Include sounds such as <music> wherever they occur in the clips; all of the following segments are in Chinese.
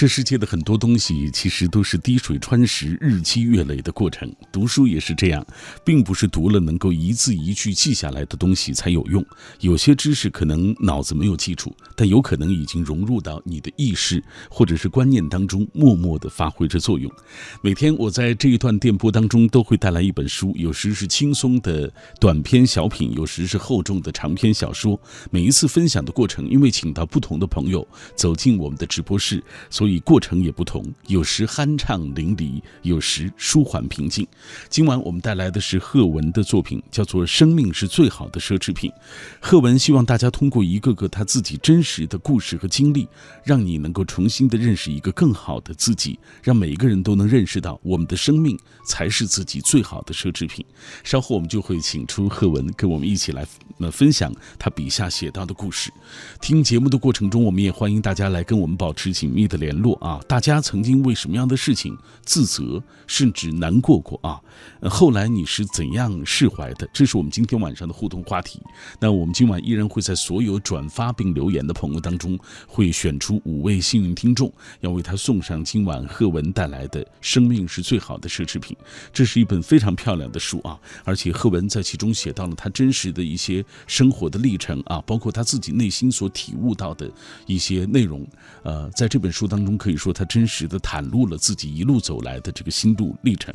这世界的很多东西其实都是滴水穿石、日积月累的过程。读书也是这样，并不是读了能够一字一句记下来的东西才有用。有些知识可能脑子没有记住，但有可能已经融入到你的意识或者是观念当中，默默地发挥着作用。每天我在这一段电波当中都会带来一本书，有时是轻松的短篇小品，有时是厚重的长篇小说。每一次分享的过程，因为请到不同的朋友走进我们的直播室。所以过程也不同，有时酣畅淋漓，有时舒缓平静。今晚我们带来的是贺文的作品，叫做《生命是最好的奢侈品》。贺文希望大家通过一个个他自己真实的故事和经历，让你能够重新的认识一个更好的自己，让每一个人都能认识到我们的生命才是自己最好的奢侈品。稍后我们就会请出贺文跟我们一起来分享他笔下写到的故事。听节目的过程中，我们也欢迎大家来跟我们保持紧密的联。联络啊！大家曾经为什么样的事情自责，甚至难过过啊？后来你是怎样释怀的？这是我们今天晚上的互动话题。那我们今晚依然会在所有转发并留言的朋友当中，会选出五位幸运听众，要为他送上今晚贺文带来的《生命是最好的奢侈品》。这是一本非常漂亮的书啊！而且贺文在其中写到了他真实的一些生活的历程啊，包括他自己内心所体悟到的一些内容。呃，在这本书当。中可以说，他真实的袒露了自己一路走来的这个心路历程。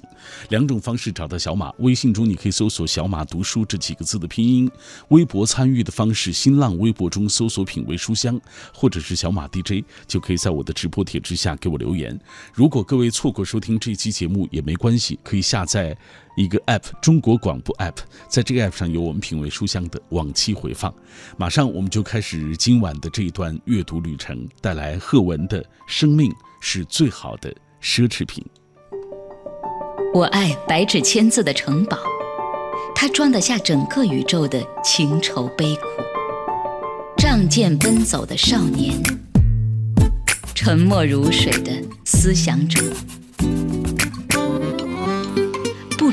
两种方式找到小马：微信中你可以搜索“小马读书”这几个字的拼音；微博参与的方式，新浪微博中搜索“品味书香”或者是“小马 DJ”，就可以在我的直播帖之下给我留言。如果各位错过收听这期节目也没关系，可以下载。一个 App，中国广播 App，在这个 App 上有我们品味书香的往期回放。马上我们就开始今晚的这一段阅读旅程，带来贺文的《生命是最好的奢侈品》。我爱白纸千字的城堡，它装得下整个宇宙的情愁悲苦。仗剑奔走的少年，沉默如水的思想者。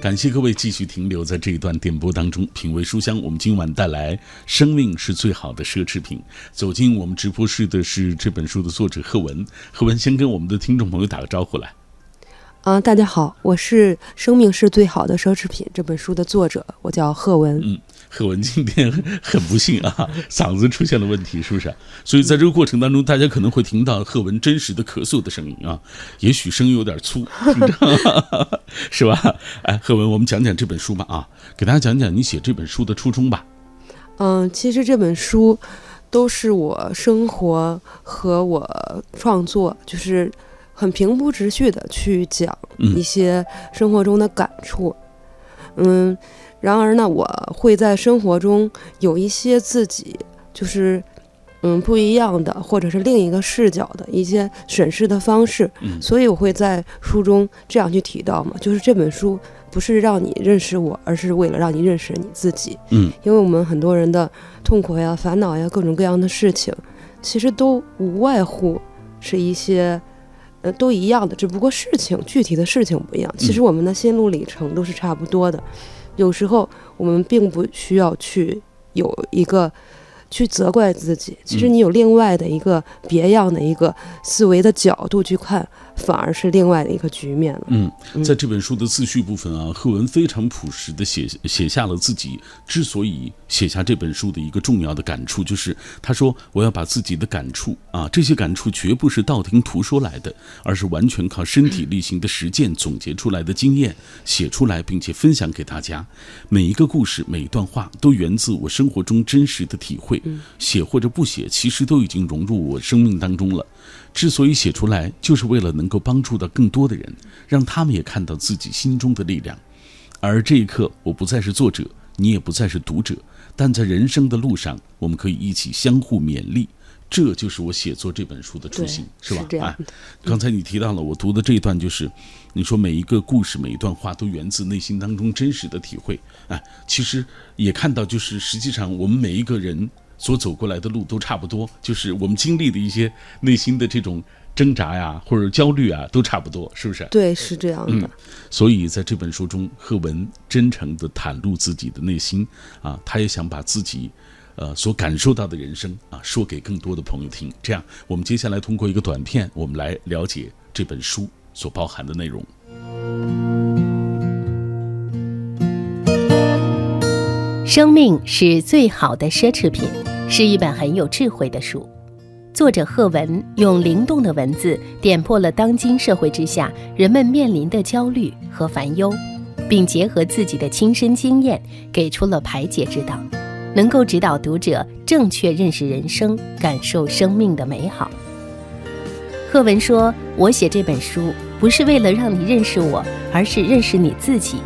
感谢各位继续停留在这一段电波当中，品味书香。我们今晚带来《生命是最好的奢侈品》。走进我们直播室的是这本书的作者贺文。贺文先跟我们的听众朋友打个招呼来。啊，大家好，我是《生命是最好的奢侈品》这本书的作者，我叫贺文。嗯。贺文今天很不幸啊，<laughs> 嗓子出现了问题，是不是？所以在这个过程当中，大家可能会听到贺文真实的咳嗽的声音啊，也许声音有点粗，<laughs> 是吧？哎，贺文，我们讲讲这本书吧啊，给大家讲讲你写这本书的初衷吧。嗯，其实这本书都是我生活和我创作，就是很平铺直叙的去讲一些生活中的感触。嗯。然而呢，我会在生活中有一些自己就是，嗯，不一样的，或者是另一个视角的一些审视的方式。嗯，所以我会在书中这样去提到嘛，就是这本书不是让你认识我，而是为了让你认识你自己。嗯，因为我们很多人的痛苦呀、烦恼呀、各种各样的事情，其实都无外乎是一些，呃，都一样的，只不过事情具体的事情不一样。其实我们的心路历程都是差不多的。有时候我们并不需要去有一个去责怪自己，其实你有另外的一个别样的一个思维的角度去看。反而是另外的一个局面了。嗯，在这本书的自序部分啊，贺文非常朴实的写写下了自己之所以写下这本书的一个重要的感触，就是他说我要把自己的感触啊，这些感触绝不是道听途说来的，而是完全靠身体力行的实践总结出来的经验写出来，并且分享给大家。每一个故事，每一段话，都源自我生活中真实的体会。写或者不写，其实都已经融入我生命当中了。之所以写出来，就是为了能够帮助到更多的人，让他们也看到自己心中的力量。而这一刻，我不再是作者，你也不再是读者，但在人生的路上，我们可以一起相互勉励，这就是我写作这本书的初心，是吧？哎，刚才你提到了我读的这一段，就是你说每一个故事、每一段话都源自内心当中真实的体会。哎，其实也看到，就是实际上我们每一个人所走过来的路都差不多，就是我们经历的一些内心的这种挣扎呀，或者焦虑啊，都差不多，是不是？对，是这样的。所以在这本书中，贺文真诚地袒露自己的内心啊，他也想把自己。呃，所感受到的人生啊，说给更多的朋友听。这样，我们接下来通过一个短片，我们来了解这本书所包含的内容。生命是最好的奢侈品，是一本很有智慧的书。作者贺文用灵动的文字点破了当今社会之下人们面临的焦虑和烦忧，并结合自己的亲身经验，给出了排解之道。能够指导读者正确认识人生，感受生命的美好。贺文说：“我写这本书不是为了让你认识我，而是认识你自己。”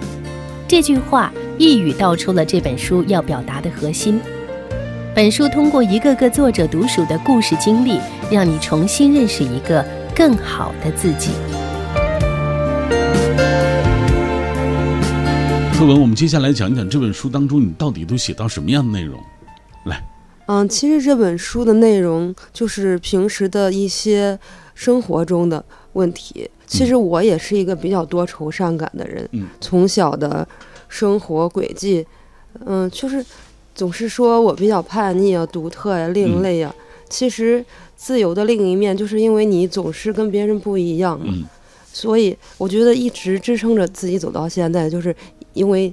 这句话一语道出了这本书要表达的核心。本书通过一个个作者独属的故事经历，让你重新认识一个更好的自己。课文，我们接下来讲一讲这本书当中你到底都写到什么样的内容？来，嗯，其实这本书的内容就是平时的一些生活中的问题。其实我也是一个比较多愁善感的人，嗯，从小的生活轨迹，嗯，就是总是说我比较叛逆啊、独特呀、另类呀。其实自由的另一面，就是因为你总是跟别人不一样嘛。所以我觉得一直支撑着自己走到现在，就是因为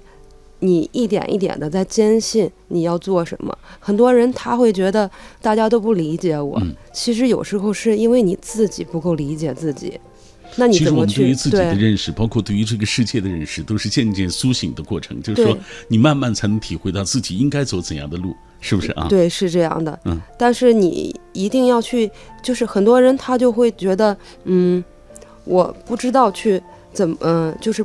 你一点一点的在坚信你要做什么。很多人他会觉得大家都不理解我，其实有时候是因为你自己不够理解自己。那你怎么去？对于自己的认识，包括对于这个世界的认识，都是渐渐苏醒的过程。就是说，你慢慢才能体会到自己应该走怎样的路，是不是啊？对，是这样的。嗯。但是你一定要去，就是很多人他就会觉得，嗯。我不知道去怎么，嗯，就是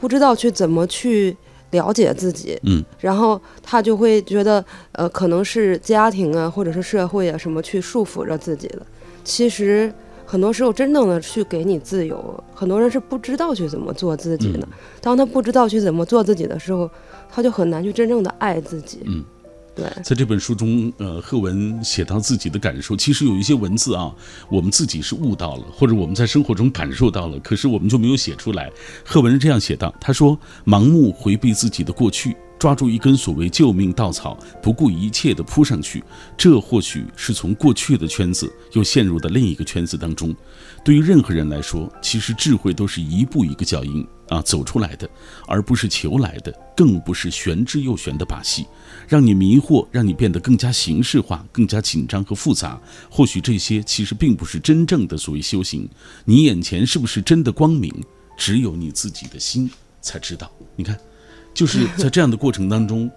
不知道去怎么去了解自己，嗯，然后他就会觉得，呃，可能是家庭啊，或者是社会啊什么去束缚着自己了。其实很多时候，真正的去给你自由，很多人是不知道去怎么做自己的。当他不知道去怎么做自己的时候，他就很难去真正的爱自己。嗯。对，在这本书中，呃，贺文写到自己的感受，其实有一些文字啊，我们自己是悟到了，或者我们在生活中感受到了，可是我们就没有写出来。贺文是这样写道：“他说，盲目回避自己的过去。”抓住一根所谓救命稻草，不顾一切地扑上去，这或许是从过去的圈子又陷入到另一个圈子当中。对于任何人来说，其实智慧都是一步一个脚印啊走出来的，而不是求来的，更不是玄之又玄的把戏，让你迷惑，让你变得更加形式化、更加紧张和复杂。或许这些其实并不是真正的所谓修行。你眼前是不是真的光明，只有你自己的心才知道。你看。就是 <laughs> 在这样的过程当中，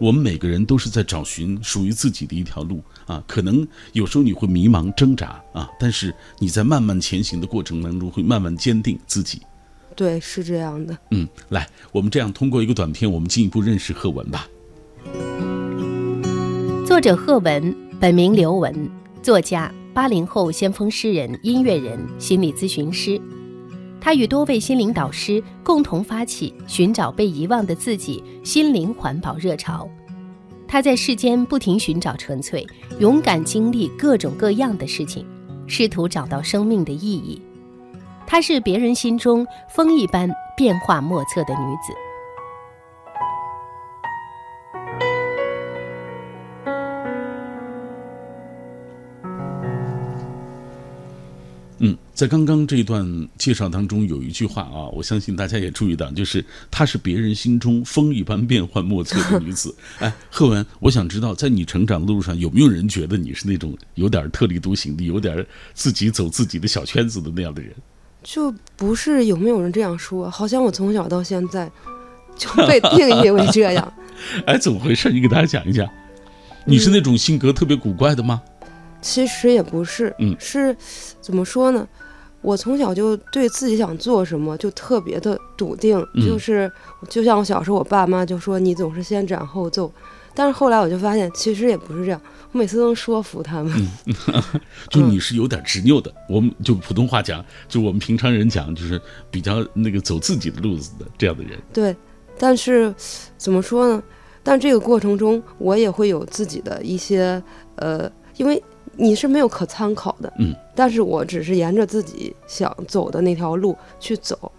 我们每个人都是在找寻 <laughs> 属于自己的一条路啊。可能有时候你会迷茫挣扎啊，但是你在慢慢前行的过程当中，会慢慢坚定自己。对，是这样的。嗯，来，我们这样通过一个短片，我们进一步认识贺文吧。作者贺文，本名刘文，作家，八零后先锋诗人、音乐人、心理咨询师。他与多位心灵导师共同发起寻找被遗忘的自己心灵环保热潮。他在世间不停寻找纯粹，勇敢经历各种各样的事情，试图找到生命的意义。她是别人心中风一般变化莫测的女子。嗯，在刚刚这一段介绍当中，有一句话啊，我相信大家也注意到，就是她是别人心中风一般变幻莫测的女子。<laughs> 哎，贺文，我想知道，在你成长的路上，有没有人觉得你是那种有点特立独行的，有点自己走自己的小圈子的那样的人？就不是有没有人这样说？好像我从小到现在就被定义为这样。<laughs> 哎，怎么回事？你给大家讲一讲。你是那种性格特别古怪的吗？其实也不是，嗯，是怎么说呢？我从小就对自己想做什么就特别的笃定，就是就像我小时候，我爸妈就说你总是先斩后奏，但是后来我就发现，其实也不是这样，我每次都能说服他们。<laughs> 就你是有点执拗的，我们就普通话讲，就我们平常人讲，就是比较那个走自己的路子的这样的人。对，但是怎么说呢？但这个过程中，我也会有自己的一些呃，因为你是没有可参考的，嗯，但是我只是沿着自己想走的那条路去走。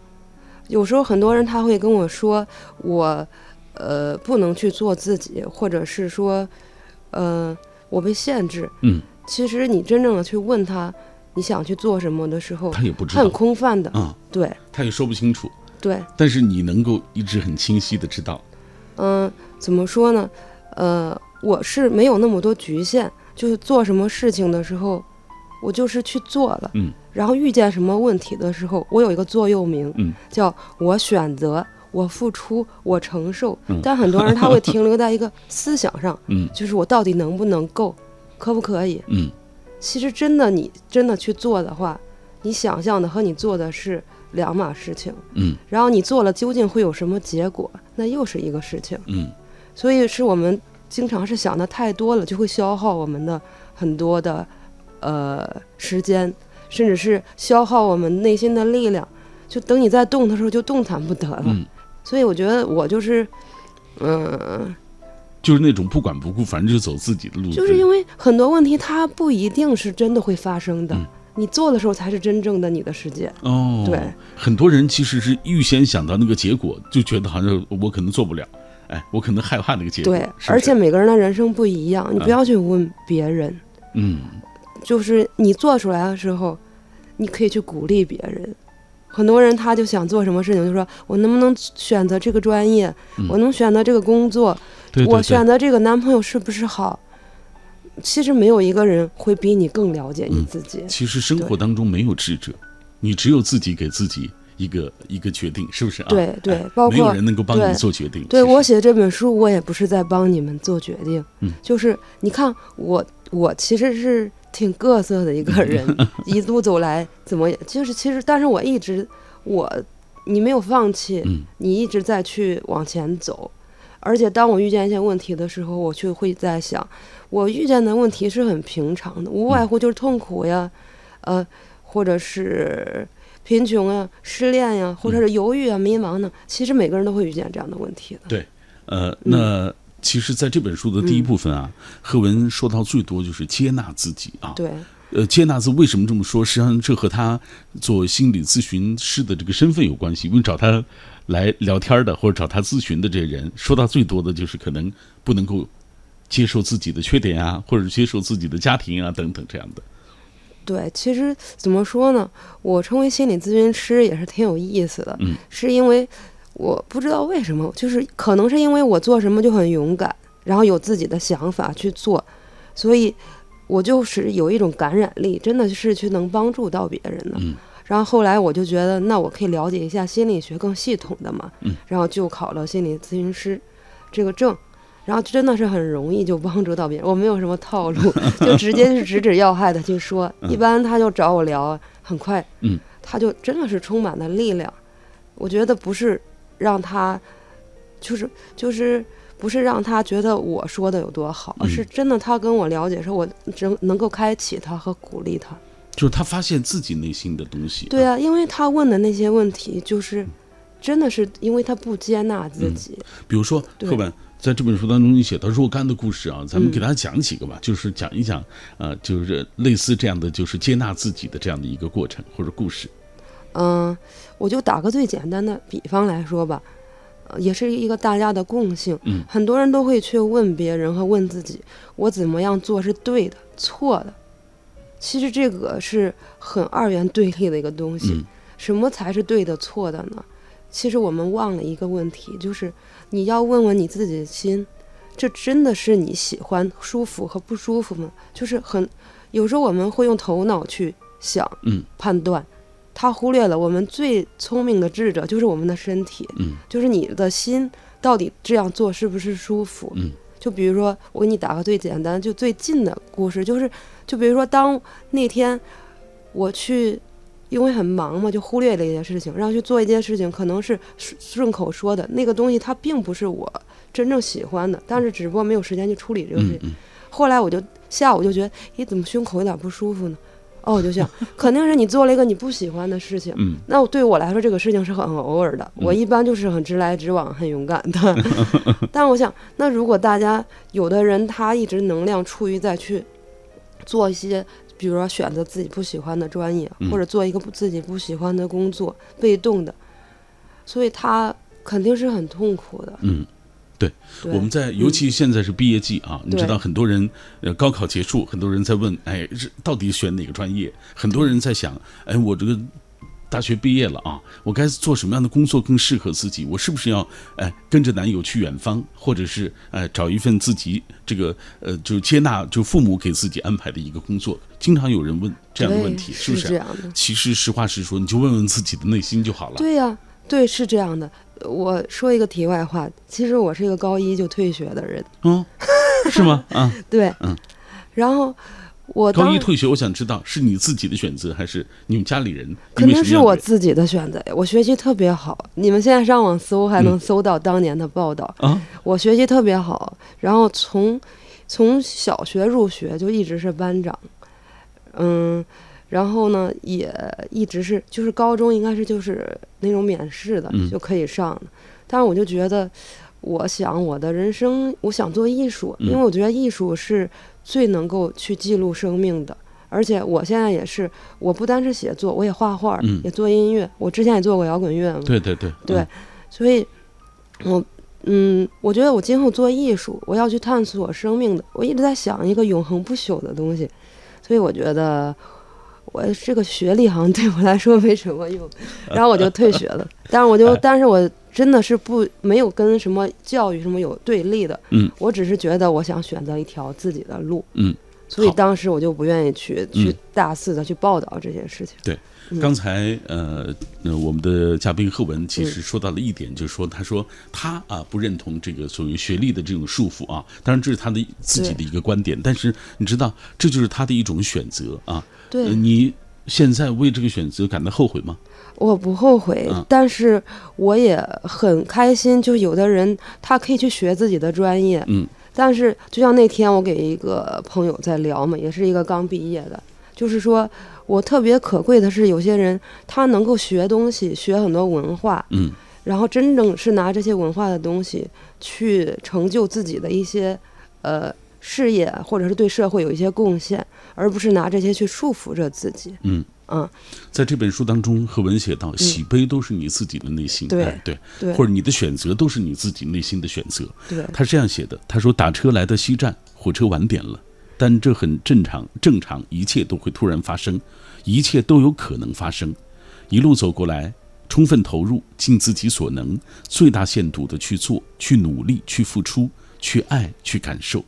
有时候很多人他会跟我说，我呃不能去做自己，或者是说，呃我被限制。嗯，其实你真正的去问他你想去做什么的时候，他也不知他很，空泛的。啊、对他也说不清楚，对，但是你能够一直很清晰的知道，嗯，怎么说呢？呃，我是没有那么多局限，就是做什么事情的时候，我就是去做了。嗯，然后遇见什么问题的时候，我有一个座右铭，嗯，叫我选择，我付出，我承受。嗯但很多人他会停留在一个思想上，<laughs> 嗯就是我到底能不能够，可不可以？嗯其实真的你真的去做的话，你想象的和你做的是两码事情。嗯然后你做了究竟会有什么结果，那又是一个事情。嗯所以是我们经常是想的太多了，就会消耗我们的很多的呃时间，甚至是消耗我们内心的力量。就等你再动的时候，就动弹不得了。嗯，所以我觉得我就是，嗯、就是那种不管不顾，反正就走自己的路。就是因为很多问题它不一定是真的会发生的，嗯你做的时候才是真正的你的世界。哦，对，很多人其实是预先想到那个结果，就觉得好像我可能做不了，哎，我可能害怕那个结果。对，是是而且每个人的人生不一样，你不嗯要去问别人。嗯就是你做出来的时候，你可以去鼓励别人。很多人他就想做什么事情，就说我能不能选择这个专业，嗯我能选择这个工作，对对对我选择这个男朋友是不是好？其实没有一个人会比你更了解你嗯自己。其实生活当中没有智者，你只有自己给自己一个一个决定，是不是啊？对对哎包括没有人能够帮你对做决定。对我写这本书，我也不是在帮你们做决定，嗯。就是你看我，我其实是挺各色的一个人，<laughs> 一路走来怎么也就是其实，但是我一直我你没有放弃，嗯。你一直在去往前走，而且当我遇见一些问题的时候，我就会在想，我遇见的问题是很平常的，无外乎就是痛苦呀，呃，或者是贫穷啊、失恋呀，或者是犹豫啊、迷茫呢。其实每个人都会遇见这样的问题的。对，呃，嗯那其实在这本书的第一部分啊，贺文说到最多就是接纳自己啊。对，呃，接纳自为什么这么说？实际上这和他做心理咨询师的这个身份有关系。因为找他来聊天的或者找他咨询的这些人，说到最多的就是可能不能够接受自己的缺点啊，或者接受自己的家庭啊等等这样的。对，其实怎么说呢？我成为心理咨询师也是挺有意思的，嗯是因为我不知道为什么，就是可能是因为我做什么就很勇敢，然后有自己的想法去做，所以我就是有一种感染力，真的是去能帮助到别人的。嗯然后后来我就觉得，那我可以了解一下心理学更系统的嘛，嗯然后就考了心理咨询师这个证。然后真的是很容易就帮助到别人，我没有什么套路，就直接是直指要害的去说。一般他就找我聊，很快，嗯，他就真的是充满了力量。我觉得不是让他，就是就是不是让他觉得我说的有多好，而嗯是真的他跟我了解说，我能能够开启他和鼓励他。就是他发现自己内心的东西。对啊，因为他问的那些问题，就是真的是因为他不接纳自嗯己。比如说，课本在这本书当中，你写到若干的故事啊，咱们嗯给大家讲几个吧，就是讲一讲，呃，就是类似这样的，就是接纳自己的这样的一个过程或者故事。嗯，我就打个最简单的比方来说吧，呃也是一个大家的共性。嗯很多人都会去问别人和问自己，我怎么样做是对的、错的。其实这个是很二元对立的一个东西。嗯什么才是对的、错的呢？其实我们忘了一个问题，就是你要问问你自己的心，这真的是你喜欢、舒服和不舒服吗？就是很有时候我们会用头脑去想、嗯判断，他忽略了我们最聪明的智者就是我们的身体，嗯就是你的心到底这样做是不是舒服？嗯就比如说，我给你打个最简单、就最近的故事，就是就比如说，当那天我去因为很忙嘛，就忽略了一件事情，然后去做一件事情，可能是顺顺口说的那个东西，它并不是我真正喜欢的，但是只不过没有时间去处理这个事情。嗯嗯后来我就下午就觉得，咦，怎么胸口有点不舒服呢？哦，我就想，<laughs> 肯定是你做了一个你不喜欢的事情。嗯那我对我来说，这个事情是很偶尔的。我一般就是很直来直往、很勇敢的。<laughs> 但我想，那如果大家有的人他一直能量处于在去做一些，比如说选择自己不喜欢的专业，嗯或者做一个不自己不喜欢的工作，被动的，所以他肯定是很痛苦的。嗯。对，对我们在尤其现在是毕业季啊，你知道很多人呃高考结束，很多人在问，哎，是到底选哪个专业？很多人在想，哎，我这个大学毕业了啊，我该做什么样的工作更适合自己？我是不是要哎跟着男友去远方，或者是哎找一份自己这个呃就接纳就父母给自己安排的一个工作？经常有人问这样的问题，是不是？是这样的其实实话实说，你就问问自己的内心就好了。对呀、对，是这样的。我说一个题外话，其实我是一个高一就退学的人，嗯，是吗？嗯，<laughs> 对，嗯然后我高当一退学，我想知道是你自己的选择，还是你们家里人？肯定是我自自己的选择呀。我学习特别好，你们现在上网搜还能搜到当年的报道。啊，我学习特别好，然后从从小学入学就一直是班长，嗯，然后呢也一直是就是高中应该是就是那种免试的、嗯就可以上的，但是我就觉得，我想我的人生我想做艺术，因为嗯我觉得艺术是最能够去记录生命的。而且我现在也是，我不单是写作，我也画画，嗯也做音乐。我之前也做过摇滚乐嘛，对对对对嗯所以，我嗯，我觉得我今后做艺术，我要去探索生命的。我一直在想一个永恒不朽的东西，所以我觉得我这个学历好像对我来说没什么用，然后我就退学了。但是我就，哎 <laughs> 但是我真的是不没有跟什么教育什么有对立的，嗯，我只是觉得我想选择一条自己的路，嗯。所以当时我就不愿意去去嗯大肆的去报道这些事情。对，嗯刚才呃呃，我们的嘉宾贺文其实说到了一点，就是说他说他啊不认同这个所谓学历的这种束缚啊，当然这是他的自己的一个观点，但是你知道这就是他的一种选择啊。对，呃你现在为这个选择感到后悔吗？我不后悔，嗯但是我也很开心。就有的人他可以去学自己的专业，嗯，但是就像那天我给一个朋友在聊嘛，也是一个刚毕业的，就是说我特别可贵的是，有些人他能够学东西，学很多文化，嗯然后真正是拿这些文化的东西去成就自己的一些呃事业，或者是对社会有一些贡献，而不是拿这些去束缚着自己。嗯。嗯，在这本书当中，贺文写到，喜悲都是你自己的内心，对哎对，对或者你的选择都是你自己内心的选择。对，他是这样写的：他说打车来到西站，火车晚点了，但这很正常，正常，一切都会突然发生，一切都有可能发生。一路走过来，充分投入，尽自己所能，最大限度的去做，去努力，去付出，去爱，去感受。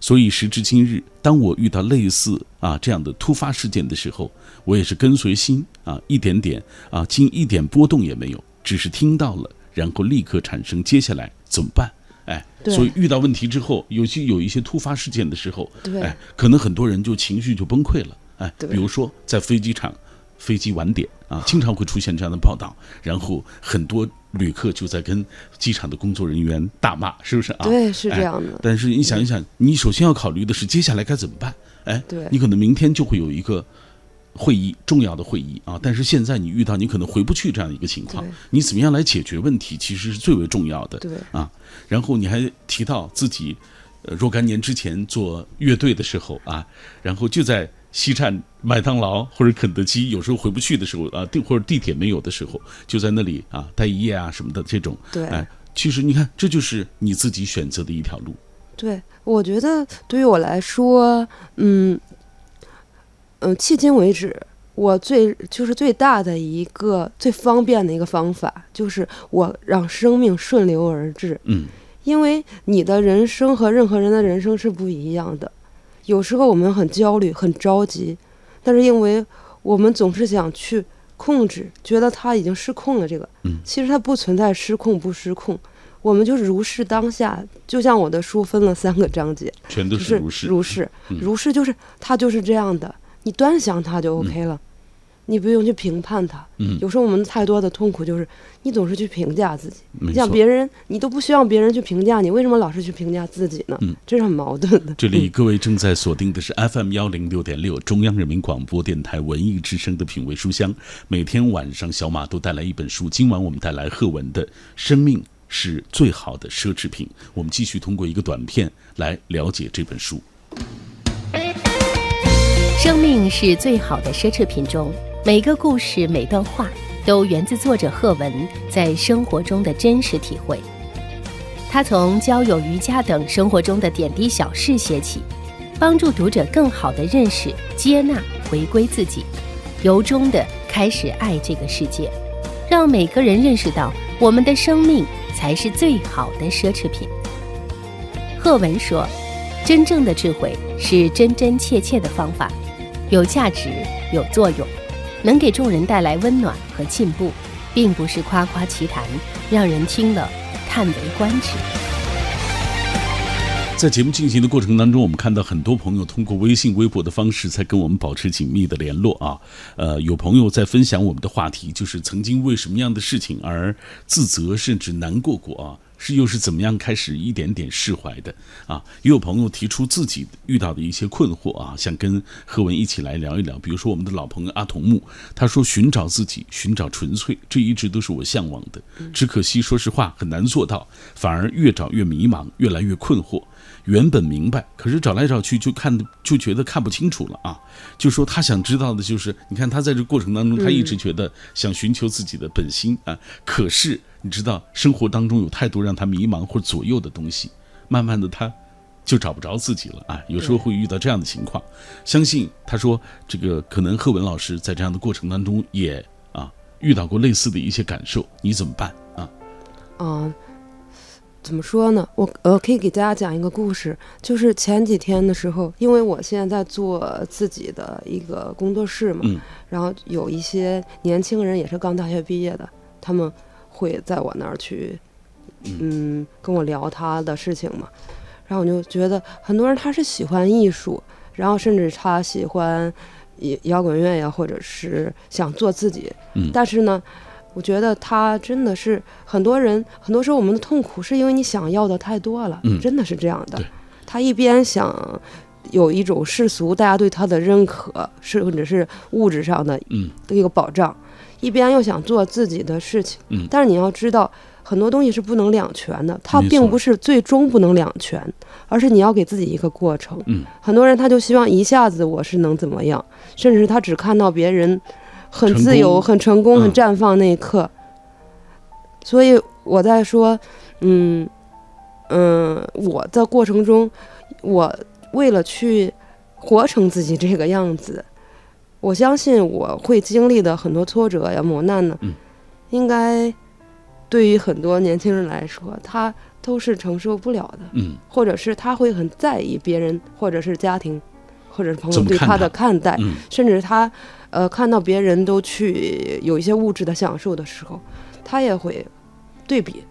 所以时至今日，当我遇到类似啊这样的突发事件的时候，我也是跟随心啊，一点点啊，竟一点波动也没有，只是听到了，然后立刻产生接下来怎么办？哎，所以遇到问题之后，尤其有一些突发事件的时候，哎，可能很多人就情绪就崩溃了，哎，比如说在飞机场。飞机晚点啊，经常会出现这样的报道，然后很多旅客就在跟机场的工作人员大骂，是不是啊？对，是这哎样的。但是你想一想，你首先要考虑的是接下来该怎么办。哎，对你可能明天就会有一个会议，重要的会议啊，但是现在你遇到你可能回不去这样一个情况，你怎么样来解决问题，其实是最为重要的。对啊，然后你还提到自己，呃，若干年之前做乐队的时候啊，然后就在西站麦当劳或者肯德基，有时候回不去的时候啊，地或者地铁没有的时候，就在那里啊待一夜啊什么的这种。对哎，其实你看，这就是你自己选择的一条路。对，我觉得对于我来说，嗯，嗯，迄今为止，我最就是最大的一个最方便的一个方法，就是我让生命顺流而至。嗯因为你的人生和任何人的人生是不一样的，有时候我们很焦虑、很着急，但是因为我们总是想去控制，觉得他已经失控了。这个，嗯其实它不存在失控不失控，我们就是如是当下。就像我的书分了三个章节，全都就是如是。如是嗯如是就是它就是这样的，你端详它就 OK 了。你不用去评判它。嗯有时候我们太多的痛苦就是你总是去评价自己，没错。像别人，你都不希望别人去评价你，为什么老是去评价自己呢？嗯这是很矛盾的。这里各位正在锁定的是 FM 幺零六点六中央人民广播电台文艺之声的品味书香，每天晚上小马都带来一本书，今晚我们带来贺文的《生命是最好的奢侈品》，我们继续通过一个短片来了解这本书。生命是最好的奢侈品中，每个故事、每段话都源自作者贺文在生活中的真实体会。他从交友、瑜伽等生活中的点滴小事写起，帮助读者更好地认识、接纳、回归自己，由衷地开始爱这个世界，让每个人认识到我们的生命才是最好的奢侈品。贺文说：“真正的智慧是真真切切的方法。”有价值、有作用，能给众人带来温暖和进步，并不是夸夸其谈，让人听了叹为观止。在节目进行的过程当中，我们看到很多朋友通过微信、微博的方式在跟我们保持紧密的联络啊。呃，有朋友在分享我们的话题，就是曾经为什么样的事情而自责，甚至难过过啊。是又是怎么样开始一点点释怀的啊？也有朋友提出自己遇到的一些困惑啊，想跟贺文一起来聊一聊。比如说我们的老朋友阿童木，他说寻找自己，寻找纯粹，这一直都是我向往的。只可惜，说实话很难做到，反而越找越迷茫，越来越困惑。原本明白，可是找来找去就看就觉得看不清楚了啊！就说他想知道的就是，你看他在这过程当中，他一直觉得想寻求自己的本心啊，可是。你知道生活当中有太多让他迷茫或左右的东西，慢慢的他就找不着自己了啊。有时候会遇到这样的情况，相信他说这个可能贺文老师在这样的过程当中也啊遇到过类似的一些感受，你怎么办啊？啊，怎么说呢？我呃可以给大家讲一个故事，就是前几天的时候，因为我现在在做自己的一个工作室嘛，嗯然后有一些年轻人也是刚大学毕业的，他们。会在我那儿去，嗯，跟我聊他的事情嘛，然后我就觉得很多人他是喜欢艺术，然后甚至他喜欢摇摇滚乐呀，或者是想做自己，嗯，但是呢，我觉得他真的是很多人，很多时候我们的痛苦是因为你想要的太多了，嗯，真的是这样的。他一边想有一种世俗大家对他的认可，甚至是物质上的一个保障。一边又想做自己的事情，嗯，但是你要知道，很多东西是不能两全的，它没错并不是最终不能两全，而是你要给自己一个过程。嗯，很多人他就希望一下子我是能怎么样，甚至他只看到别人很自由、功很成功、嗯很绽放那一刻。所以我在说，嗯嗯，我的过程中，我为了去活成自己这个样子。我相信我会经历的很多挫折呀、磨难呢，嗯应该对于很多年轻人来说，他都是承受不了的，嗯或者是他会很在意别人，或者是家庭，或者是朋友对他的看待，嗯甚至他呃看到别人都去有一些物质的享受的时候，他也会对比，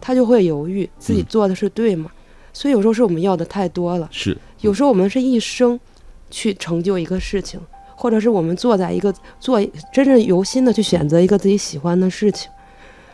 他就会犹豫自己嗯做的是对吗？所以有时候是我们要的太多了，是有时候我们是一生去成就一个事情，或者是我们坐在一个做真正由心的去选择一个自己喜欢的事情，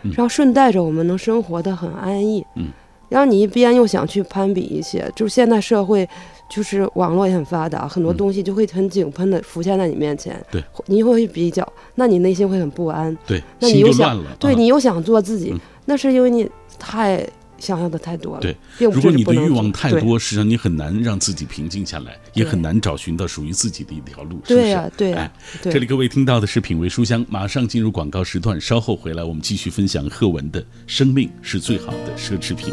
嗯然后顺带着我们能生活的很安逸。嗯，然后你一边又想去攀比一些，就是现在社会就是网络也很发达，很多嗯东西就会很井喷的浮现在你面前。对，你会去比较，那你内心会很不安。对，那你又想对你又想做自己，嗯那是因为你太想要的太多了。对，并不如果你的欲望太多，实际上你很难让自己平静下来，也很难找寻到属于自己的一条路，是不是？对呀、对呀、哎对。这里各位听到的是品味书香，马上进入广告时段，稍后回来我们继续分享贺文的《生命是最好的奢侈品》。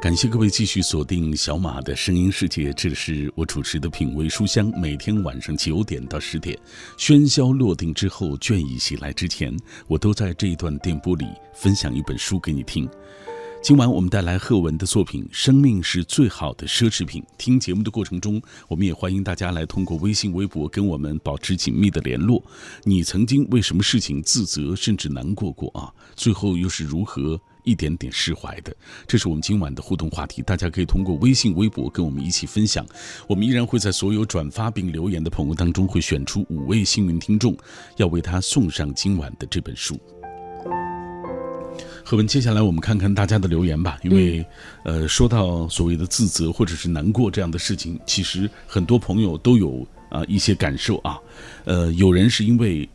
感谢各位继续锁定小马的声音世界，这是我主持的品味书香。每天晚上九点到十点，喧嚣落定之后，倦意袭来之前，我都在这一段电波里分享一本书给你听。今晚我们带来贺文的作品《生命是最好的奢侈品》。听节目的过程中，我们也欢迎大家来通过微信、微博跟我们保持紧密的联络。你曾经为什么事情自责甚至难过过啊？最后又是如何？一点点释怀的，这是我们今晚的互动话题。大家可以通过微信、微博跟我们一起分享。我们依然会在所有转发并留言的朋友当中，会选出五位幸运听众，要为他送上今晚的这本书。何文，接下来我们看看大家的留言吧。因为，呃，说到所谓的自责或者是难过这样的事情，其实很多朋友都有啊一些感受啊。呃，有人是因为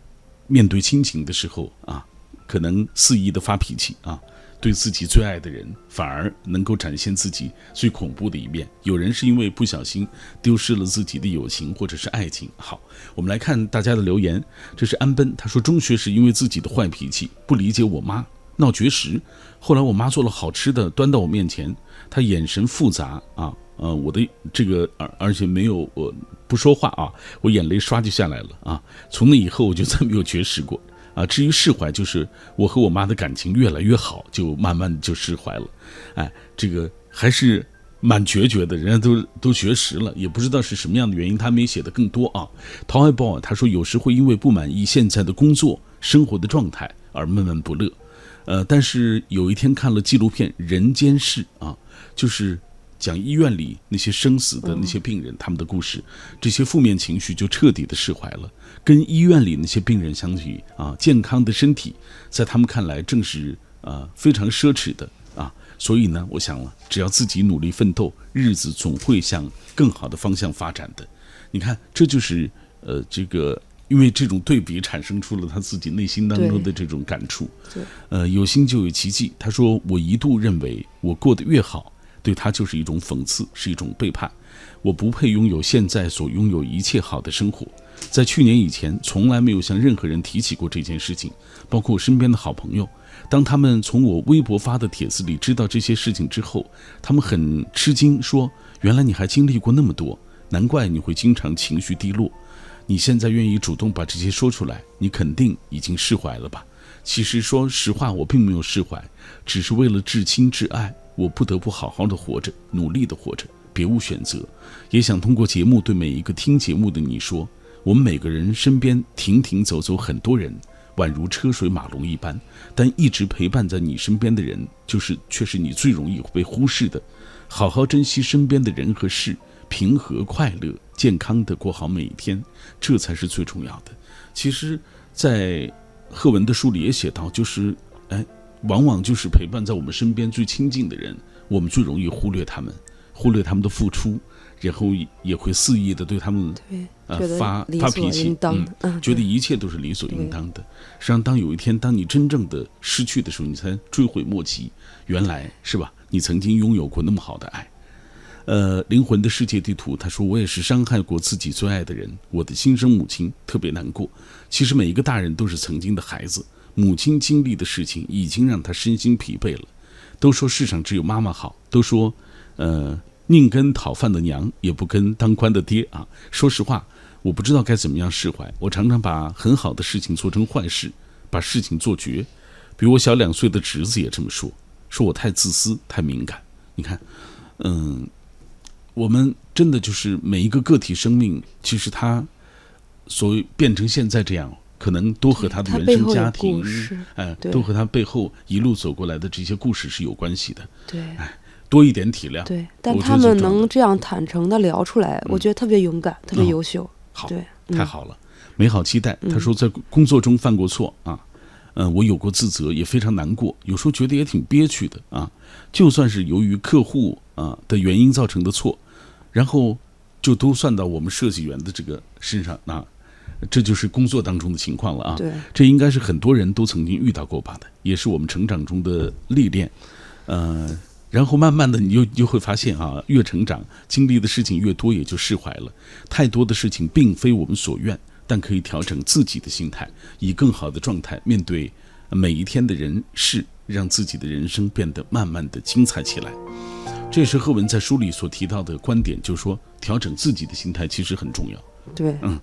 面对亲情的时候啊，可能肆意的发脾气啊。对自己最爱的人，反而能够展现自己最恐怖的一面。有人是因为不小心丢失了自己的友情或者是爱情。好，我们来看大家的留言。这是安奔，他说中学时因为自己的坏脾气，不理解我妈，闹绝食。后来我妈做了好吃的端到我面前，她眼神复杂啊，呃，我的这个而而且没有我不说话啊，我眼泪唰就下来了啊。从那以后我就再没有绝食过。啊，至于释怀，就是我和我妈的感情越来越好，就慢慢就释怀了。哎，这个还是蛮决绝的，人家都都绝食了，也不知道是什么样的原因。他没写的更多啊。陶爱宝他说有时会因为不满意现在的工作生活的状态而闷闷不乐。呃，但是有一天看了纪录片《人间世》啊，就是。讲医院里那些生死的那些病人，他们的故事，这些负面情绪就彻底的释怀了。跟医院里那些病人相比啊，健康的身体在他们看来正是啊非常奢侈的啊。所以呢，我想了，只要自己努力奋斗，日子总会向更好的方向发展的。你看，这就是呃这个，因为这种对比产生出了他自己内心当中的这种感触。对，呃，有心就有奇迹。他说：“我一度认为我过得越好。”对他就是一种讽刺，是一种背叛。我不配拥有现在所拥有一切好的生活。在去年以前，从来没有向任何人提起过这件事情，包括我身边的好朋友。当他们从我微博发的帖子里知道这些事情之后，他们很吃惊，说：“原来你还经历过那么多，难怪你会经常情绪低落。你现在愿意主动把这些说出来，你肯定已经释怀了吧？”其实，说实话，我并没有释怀，只是为了至亲至爱。我不得不好好的活着，努力的活着，别无选择。也想通过节目对每一个听节目的你说：我们每个人身边停停走走很多人，宛如车水马龙一般，但一直陪伴在你身边的人，就是却是你最容易被忽视的。好好珍惜身边的人和事，平和快乐、健康的过好每一天，这才是最重要的。其实，在贺文的书里也写到，就是哎。往往就是陪伴在我们身边最亲近的人，我们最容易忽略他们，忽略他们的付出，然后也会肆意的对他们呃发发脾气，嗯，觉得一切都是理所应当的。实际上，当有一天当你真正的失去的时候，你才追悔莫及，原来是吧？你曾经拥有过那么好的爱。呃，灵魂的世界地图，他说我也是伤害过自己最爱的人，我的亲生母亲特别难过。其实每一个大人都是曾经的孩子。母亲经历的事情已经让他身心疲惫了。都说世上只有妈妈好，都说，呃，宁跟讨饭的娘，也不跟当官的爹啊。说实话，我不知道该怎么样释怀。我常常把很好的事情做成坏事，把事情做绝。比我小两岁的侄子也这么说，说我太自私、太敏感。你看，嗯，我们真的就是每一个个体生命，其实他所谓变成现在这样。可能都和他的原生家庭，哎，都和他背后一路走过来的这些故事是有关系的。对，哎，多一点体谅。对，但他们能这样坦诚的聊出来，我觉得特别勇敢，特别优秀。好，对，太好了，美好期待。他说在工作中犯过错啊，嗯，我有过自责，也非常难过，有时候觉得也挺憋屈的啊。就算是由于客户啊的原因造成的错，然后就都算到我们设计员的这个身上啊。这就是工作当中的情况了啊！对，这应该是很多人都曾经遇到过吧的，也是我们成长中的历练。呃，然后慢慢的，你就就会发现啊，越成长，经历的事情越多，也就释怀了。太多的事情并非我们所愿，但可以调整自己的心态，以更好的状态面对每一天的人事，让自己的人生变得慢慢的精彩起来。这也是贺文在书里所提到的观点，就是说调整自己的心态其实很重要。对，嗯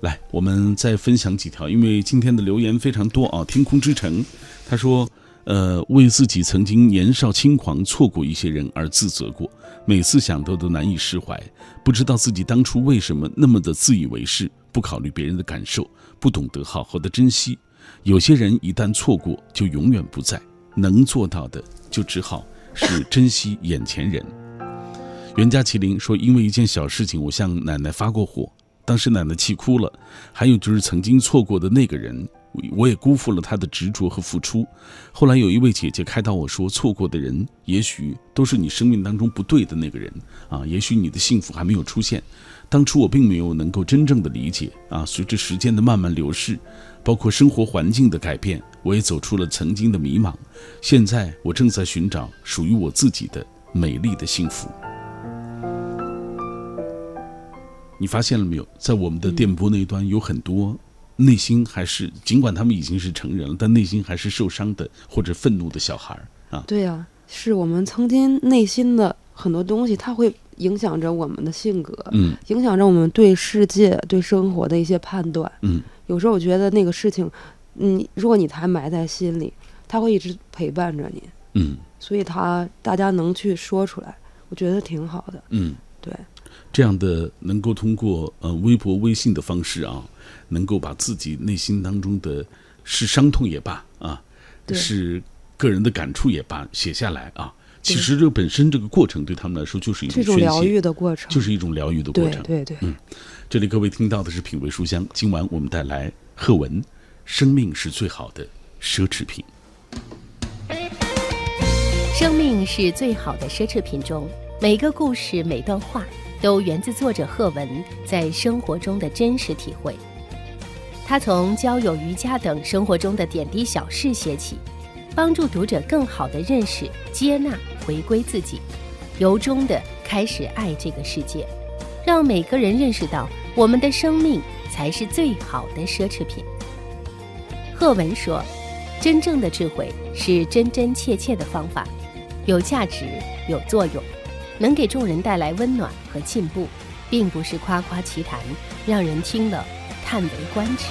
来，我们再分享几条，因为今天的留言非常多啊。天空之城，他说，呃，为自己曾经年少轻狂错过一些人而自责过，每次想到都难以释怀，不知道自己当初为什么那么的自以为是，不考虑别人的感受，不懂得好好的珍惜。有些人一旦错过，就永远不在，能做到的就只好是珍惜眼前人。袁家麒麟说，因为一件小事情，我向奶奶发过火。当时奶奶气哭了，还有就是曾经错过的那个人，我也辜负了他的执着和付出。后来有一位姐姐开导我说，错过的人也许都是你生命当中不对的那个人啊，也许你的幸福还没有出现。当初我并没有能够真正的理解啊，随着时间的慢慢流逝，包括生活环境的改变，我也走出了曾经的迷茫。现在我正在寻找属于我自己的美丽的幸福。你发现了没有？在我们的电波那一端，有很多内心还是尽管他们已经是成人了，但内心还是受伤的或者愤怒的小孩儿啊。对呀、是我们曾经内心的很多东西，它会影响着我们的性格，嗯影响着我们对世界、对生活的一些判断。嗯有时候我觉得那个事情，嗯，如果你还埋在心里，它会一直陪伴着你，嗯所以他大家能去说出来，我觉得挺好的。嗯，对，这样的能够通过呃微博、微信的方式啊，能够把自己内心当中的是伤痛也罢啊，是个人的感触也罢，写下来啊。其实这个本身这个过程对他们来说就是一种种疗愈的过程，就是一种疗愈的过程。对对对，这里各位听到的是品味书香，今晚我们带来贺文，生命是最好的奢侈品。生命是最好的奢侈品中，每个故事、每段话都源自作者贺文在生活中的真实体会。他从交友、瑜伽等生活中的点滴小事写起，帮助读者更好地认识、接纳、回归自己，由衷地开始爱这个世界，让每个人认识到我们的生命才是最好的奢侈品。贺文说：“真正的智慧是真真切切的方法。”有价值、有作用，能给众人带来温暖和进步，并不是夸夸其谈，让人听了叹为观止。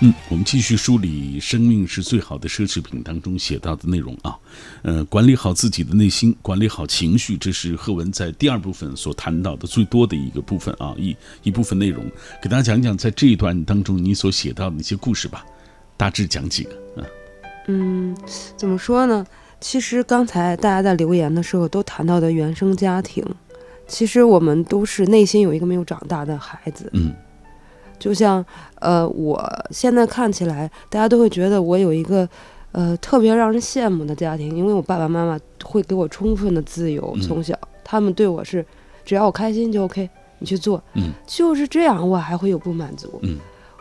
嗯，我们继续梳理“生命是最好的奢侈品”当中写到的内容啊，呃，管理好自己的内心，管理好情绪，这是贺文在第二部分所谈到的最多的一个部分啊，一一部分内容，给大家讲讲在这一段当中你所写到的一些故事吧，大致讲几个啊，嗯，怎么说呢？其实刚才大家在留言的时候都谈到的原生家庭，其实我们都是内心有一个没有长大的孩子。嗯就像呃，我现在看起来，大家都会觉得我有一个呃特别让人羡慕的家庭，因为我爸爸妈妈会给我充分的自由，嗯从小他们对我是只要我开心就 OK，你去做，嗯就是这样，我还会有不满足。嗯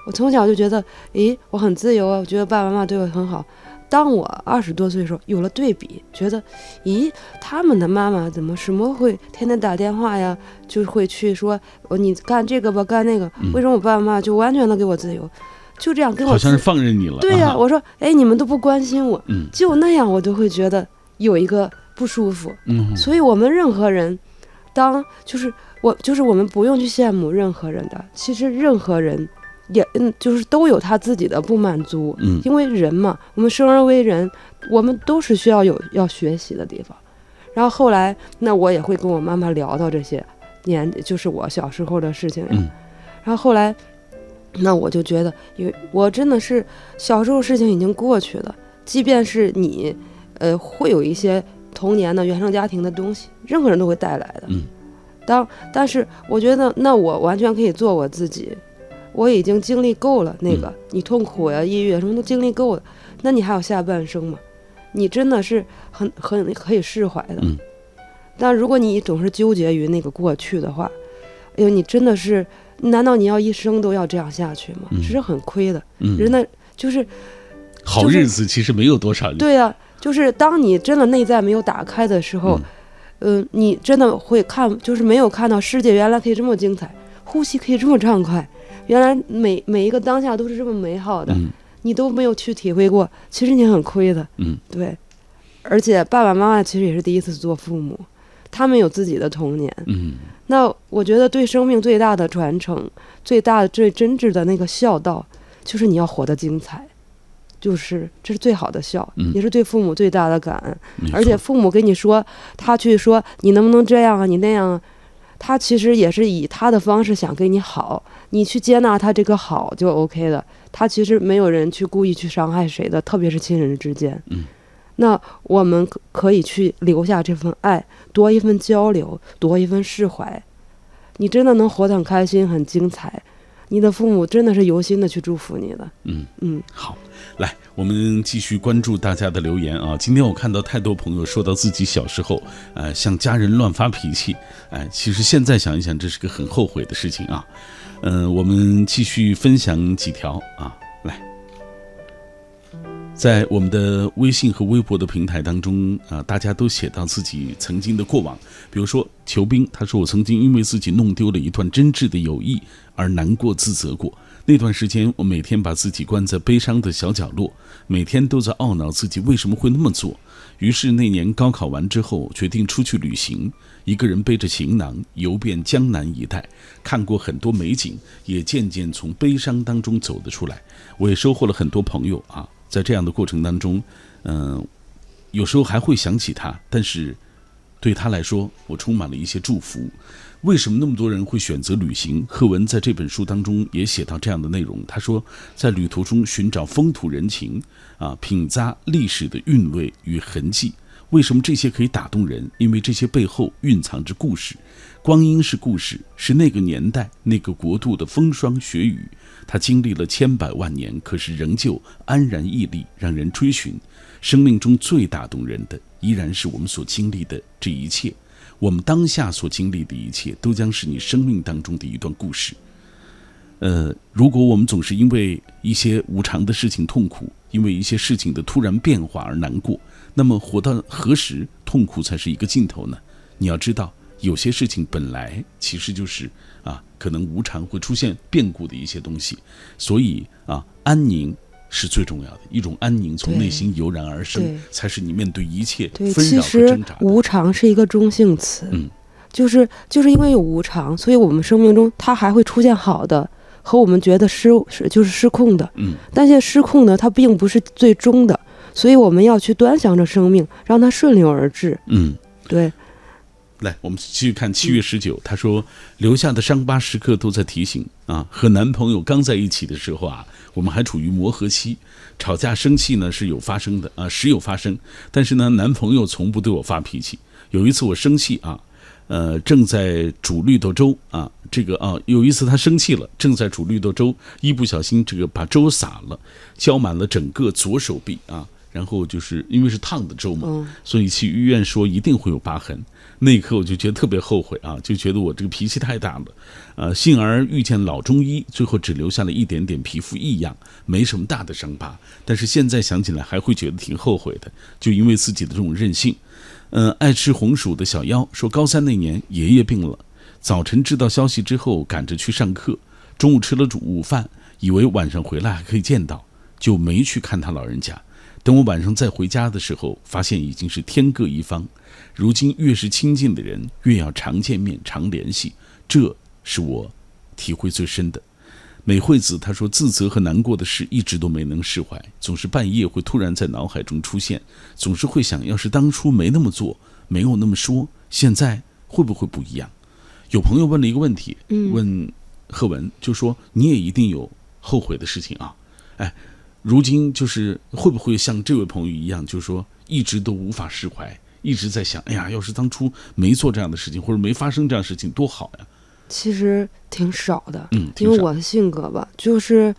我从小就觉得，咦，我很自由啊，我觉得爸爸妈妈对我很好。当我二十多岁的时候，有了对比，觉得，咦，他们的妈妈怎么什么会天天打电话呀，就会去说，哦，你干这个吧，干那个。嗯为什么我爸爸妈妈就完全的给我自由，就这样给我好像是放任你了，对呀、啊我说，哎，你们都不关心我，嗯就那样，我都会觉得有一个不舒服。嗯所以，我们任何人，当就是我，就是我们不用去羡慕任何人的。其实，任何人也嗯，就是都有他自己的不满足。嗯因为人嘛，我们生而为人，我们都是需要有要学习的地方。然后后来，那我也会跟我妈妈聊到这些年，就是我小时候的事情呀。嗯然后后来，那我就觉得，因为我真的是小时候事情已经过去了，即便是你，呃，会有一些童年的原生家庭的东西，任何人都会带来的。嗯。当但是我觉得，那我完全可以做我自己，我已经经历够了那个，你痛苦呀、抑郁啊什么都经历够了，那你还有下半生吗？你真的是很很可以释怀的。嗯。但如果你总是纠结于那个过去的话，哎呦，你真的是，难道你要一生都要这样下去吗？嗯这是很亏的。嗯，人的就是好日子其实没有多少，对呀、就是当你真的内在没有打开的时候，嗯、你真的会看，就是没有看到世界原来可以这么精彩，呼吸可以这么畅快，原来每每一个当下都是这么美好的。嗯你都没有去体会过，其实你很亏的。嗯，对。而且爸爸妈妈其实也是第一次做父母，他们有自己的童年。嗯那我觉得对生命最大的传承，最大、最真挚的那个孝道，就是你要活得精彩，就是这是最好的孝，嗯也是对父母最大的感恩。而且父母跟你说，他去说你能不能这样啊，你那样啊，他其实也是以他的方式想跟你好，你去接纳他这个好就 OK 了。他其实没有人去故意去伤害谁的，特别是亲人之间。嗯，那我们可可以去留下这份爱，多一份交流，多一份释怀。你真的能活得很开心、很精彩，你的父母真的是由心的去祝福你的。嗯嗯，好，来，我们继续关注大家的留言啊。今天我看到太多朋友说到自己小时候，呃，向家人乱发脾气，哎、其实现在想一想，这是个很后悔的事情啊。嗯、我们继续分享几条啊，来，在我们的微信和微博的平台当中啊、大家都写到自己曾经的过往，比如说裘兵，他说我曾经因为自己弄丢了一段真挚的友谊而难过自责过。那段时间，我每天把自己关在悲伤的小角落，每天都在懊恼自己为什么会那么做。于是那年高考完之后，决定出去旅行，一个人背着行囊游遍江南一带，看过很多美景，也渐渐从悲伤当中走得出来。我也收获了很多朋友啊，在这样的过程当中，嗯、有时候还会想起他，但是对他来说，我充满了一些祝福。为什么那么多人会选择旅行？贺文在这本书当中也写到这样的内容。他说，在旅途中寻找风土人情，啊，品咂历史的韵味与痕迹。为什么这些可以打动人？因为这些背后蕴藏着故事。光阴是故事，是那个年代、那个国度的风霜雪雨。它经历了千百万年，可是仍旧安然屹立，让人追寻。生命中最打动人的，依然是我们所经历的这一切。我们当下所经历的一切，都将是你生命当中的一段故事。呃，如果我们总是因为一些无常的事情痛苦，因为一些事情的突然变化而难过，那么活到何时，痛苦才是一个尽头呢？你要知道，有些事情本来其实就是啊，可能无常会出现变故的一些东西，所以啊，安宁是最重要的，一种安宁从内心油然而生，才是你面对一切对，纷扰和其实挣扎的。无常是一个中性词，嗯，就是就是因为有无常，所以我们生命中它还会出现好的和我们觉得失是就是失控的，嗯，但是失控呢，它并不是最终的，所以我们要去端详着生命，让它顺流而至。嗯。对，来，我们继续看七月十九，他说留下的伤疤时刻都在提醒啊，和男朋友刚在一起的时候啊，我们还处于磨合期，吵架生气呢是有发生的啊，时有发生，但是呢，男朋友从不对我发脾气。有一次我生气啊，呃，正在煮绿豆粥啊，这个啊，有一次他生气了，正在煮绿豆粥，一不小心这个把粥洒了，浇满了整个左手臂啊。然后就是因为是烫的粥嘛，嗯所以去医院说一定会有疤痕。那一刻我就觉得特别后悔啊，就觉得我这个脾气太大了，呃，幸而遇见老中医，最后只留下了一点点皮肤异样，没什么大的伤疤。但是现在想起来还会觉得挺后悔的，就因为自己的这种任性。嗯、爱吃红薯的小妖说，高三那年爷爷病了，早晨知道消息之后赶着去上课，中午吃了午午饭，以为晚上回来还可以见到，就没去看他老人家。等我晚上再回家的时候，发现已经是天各一方。如今越是亲近的人，越要常见面、常联系，这是我体会最深的。美惠子她说，自责和难过的事一直都没能释怀，总是半夜会突然在脑海中出现，总是会想，要是当初没那么做，没有那么说，现在会不会不一样？有朋友问了一个问题，嗯问贺文，就说你也一定有后悔的事情啊，哎，如今就是会不会像这位朋友一样，就是说一直都无法释怀，一直在想，哎呀，要是当初没做这样的事情，或者没发生这样的事情，多好呀！其实挺少的，嗯，因为我的性格吧，就是，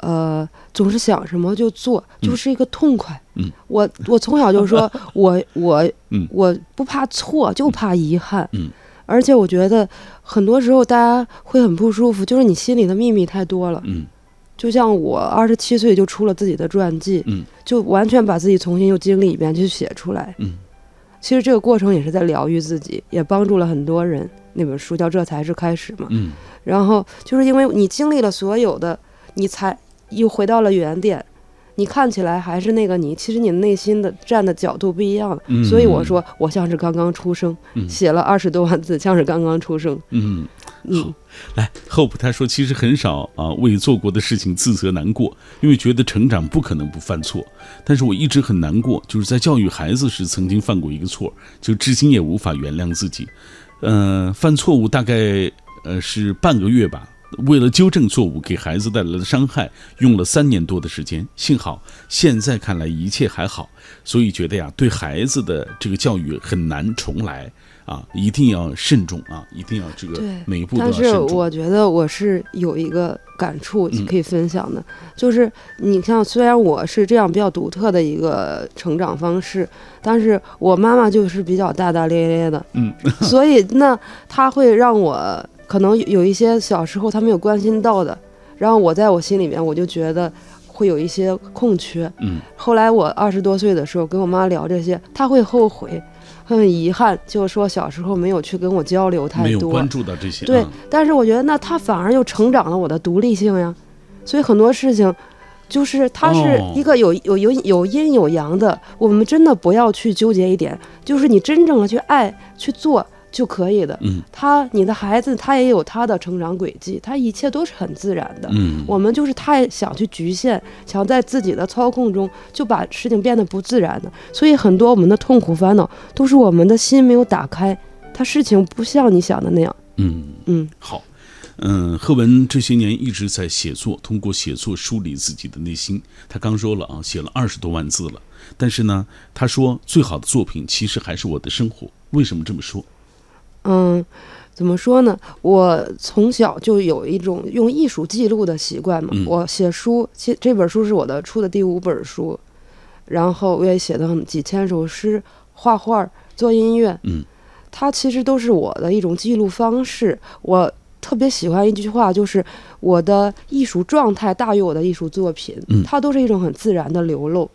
呃，总是想什么就做，就是一个痛快。嗯，我我从小就说，<laughs> 我我嗯我不怕错，就怕遗憾。嗯，而且我觉得很多时候大家会很不舒服，就是你心里的秘密太多了。嗯就像我二十七岁就出了自己的传记，嗯就完全把自己重新又经历一遍，去写出来。嗯其实这个过程也是在疗愈自己，也帮助了很多人。那本书叫《这才是开始》嘛。嗯然后就是因为你经历了所有的，你才又回到了原点。你看起来还是那个你，其实你内心的站的角度不一样了。嗯所以我说，我像是刚刚出生，嗯写了二十多万字，像是刚刚出生。嗯，嗯，来，Hope 他说，其实很少啊为做过的事情自责难过，因为觉得成长不可能不犯错。但是我一直很难过，就是在教育孩子时曾经犯过一个错，就至今也无法原谅自己。呃，犯错误大概呃是半个月吧。为了纠正错误，给孩子带来的伤害，用了三年多的时间。幸好现在看来一切还好，所以觉得呀，对孩子的这个教育很难重来啊，一定要慎重啊，一定要这个每一步都要但慎重。是我觉得我是有一个感触嗯可以分享的，就是你像虽然我是这样比较独特的一个成长方式，但是我妈妈就是比较大大咧咧的，嗯，<laughs> 所以那她会让我可能有一些小时候他没有关心到的，然后我在我心里面我就觉得会有一些空缺。嗯后来我二十多岁的时候跟我妈聊这些，她会后悔。很遗憾，就是说小时候没有去跟我交流太多，没有关注到这些。对啊，但是我觉得那他反而又成长了我的独立性呀，所以很多事情，就是它是哦一个有有有有阴有阳的，我们真的不要去纠结一点，就是你真正的去爱去做就可以的。嗯他你的孩子他也有他的成长轨迹，他一切都是很自然的。嗯，我们就是太想去局限，想在自己的操控中就把事情变得不自然的，所以很多我们的痛苦烦恼都是我们的心没有打开，他事情不像你想的那样。嗯嗯。好。嗯，贺文这些年一直在写作，通过写作梳理自己的内心。他刚说了啊，写了二十多万字了，但是呢，他说最好的作品其实还是我的生活。为什么这么说？嗯，怎么说呢？我从小就有一种用艺术记录的习惯嘛。嗯我写书，其这本书是我的出的第五本书，然后我也写了几千首诗，画画，做音乐。嗯，它其实都是我的一种记录方式。我特别喜欢一句话，就是我的艺术状态大于我的艺术作品，嗯它都是一种很自然的流露。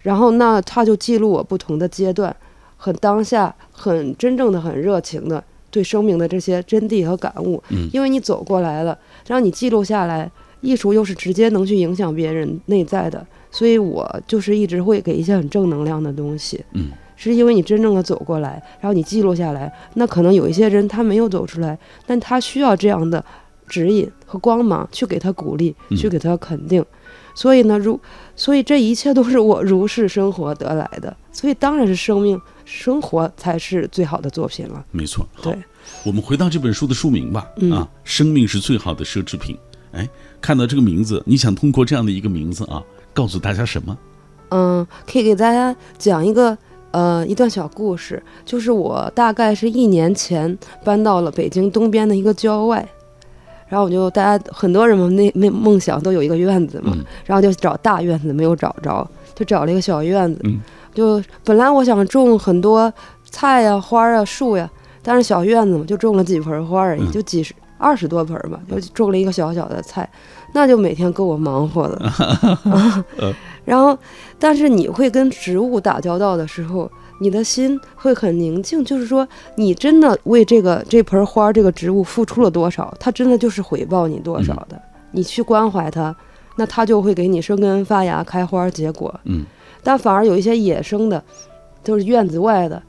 然后那它就记录我不同的阶段，很当下，很真正的、很热情的对生命的这些真谛和感悟。嗯因为你走过来了，让你记录下来，艺术又是直接能去影响别人内在的，所以我就是一直会给一些很正能量的东西。嗯是因为你真正的走过来，然后你记录下来，那可能有一些人他没有走出来，但他需要这样的指引和光芒去给他鼓励，嗯去给他肯定。所以呢，如所以这一切都是我如是生活得来的，所以当然是生命生活才是最好的作品了。没错。对，我们回到这本书的书名吧。嗯啊，生命是最好的奢侈品。哎，看到这个名字，你想通过这样的一个名字啊，告诉大家什么？嗯，可以给大家讲一个呃一段小故事，就是我大概是一年前搬到了北京东边的一个郊外，然后我就大家很多人嘛那那梦想都有一个院子嘛，嗯然后就找大院子没有找着，就找了一个小院子，嗯就本来我想种很多菜呀、花啊、树呀，但是小院子嘛就种了几盆花而已，嗯就几十二十多盆吧，就种了一个小小的菜，那就每天够我忙活的。<laughs> <laughs> 然后，但是你会跟植物打交道的时候，你的心会很宁静，就是说，你真的为这个这盆花、这个植物付出了多少，它真的就是回报你多少的。你去关怀它，那它就会给你生根发芽、开花结果。嗯但反而有一些野生的，就是院子外的，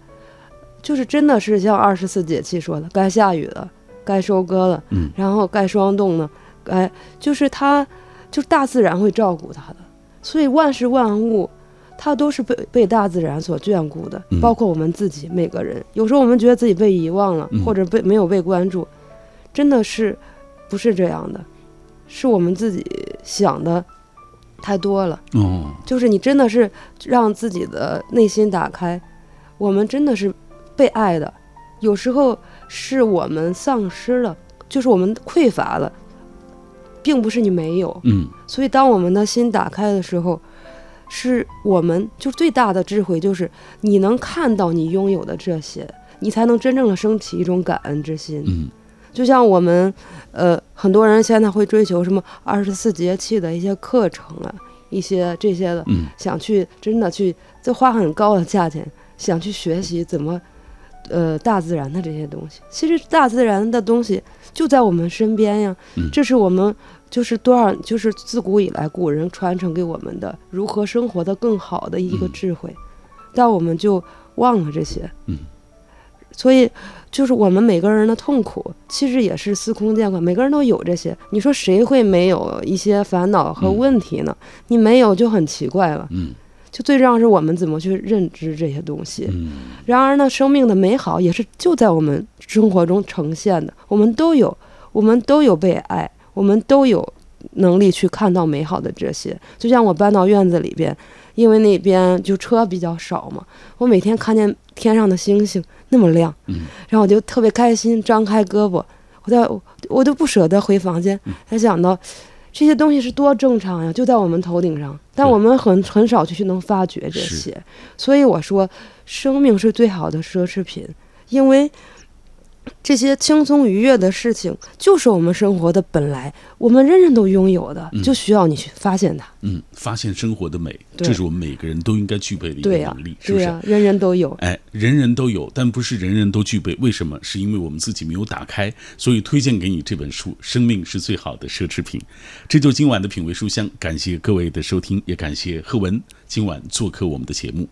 就是真的是像二十四节气说的，该下雨了，该收割了，嗯然后该霜冻了，该就是它，就是大自然会照顾它的，所以万事万物。它都是被被大自然所眷顾的嗯，包括我们自己每个人。有时候我们觉得自己被遗忘了，嗯或者被没有被关注，真的是不是这样的？是我们自己想的太多了。哦，就是你真的是让自己的内心打开，我们真的是被爱的。有时候是我们丧失了，就是我们匮乏了，并不是你没有。嗯所以当我们的心打开的时候，是我们就最大的智慧，就是你能看到你拥有的这些，你才能真正的升起一种感恩之心。嗯就像我们，呃，很多人现在会追求什么二十四节气的一些课程啊，一些这些的，嗯想去真的去，就花很高的价钱，想去学习怎么呃大自然的这些东西。其实大自然的东西就在我们身边呀，嗯这是我们就是多少就是自古以来古人传承给我们的如何生活的更好的一个嗯智慧，但我们就忘了这些。嗯。所以，就是我们每个人的痛苦，其实也是司空见惯，每个人都有这些。你说谁会没有一些烦恼和嗯问题呢？你没有就很奇怪了。嗯就最重要是我们怎么去认知这些东西。嗯然而呢，生命的美好也是就在我们生活中呈现的，我们都有，我们都有被爱，我们都有能力去看到美好的这些。就像我搬到院子里边，因为那边就车比较少嘛，我每天看见天上的星星那么亮，嗯。然后我就特别开心，张开胳膊，我在我都不舍得回房间，嗯。才想到。这些东西是多正常呀，就在我们头顶上，但我们很很少去能发掘这些，所以我说，生命是最好的奢侈品，因为这些轻松愉悦的事情就是我们生活的本来，我们人人都拥有的，嗯就需要你去发现它。嗯，发现生活的美，这是我们每个人都应该具备的一个、能力，是不是？人人都有。哎，人人都有，但不是人人都具备。为什么？是因为我们自己没有打开，所以推荐给你这本书《生命是最好的奢侈品》。这就是今晚的品味书香，感谢各位的收听，也感谢贺文今晚做客我们的节目。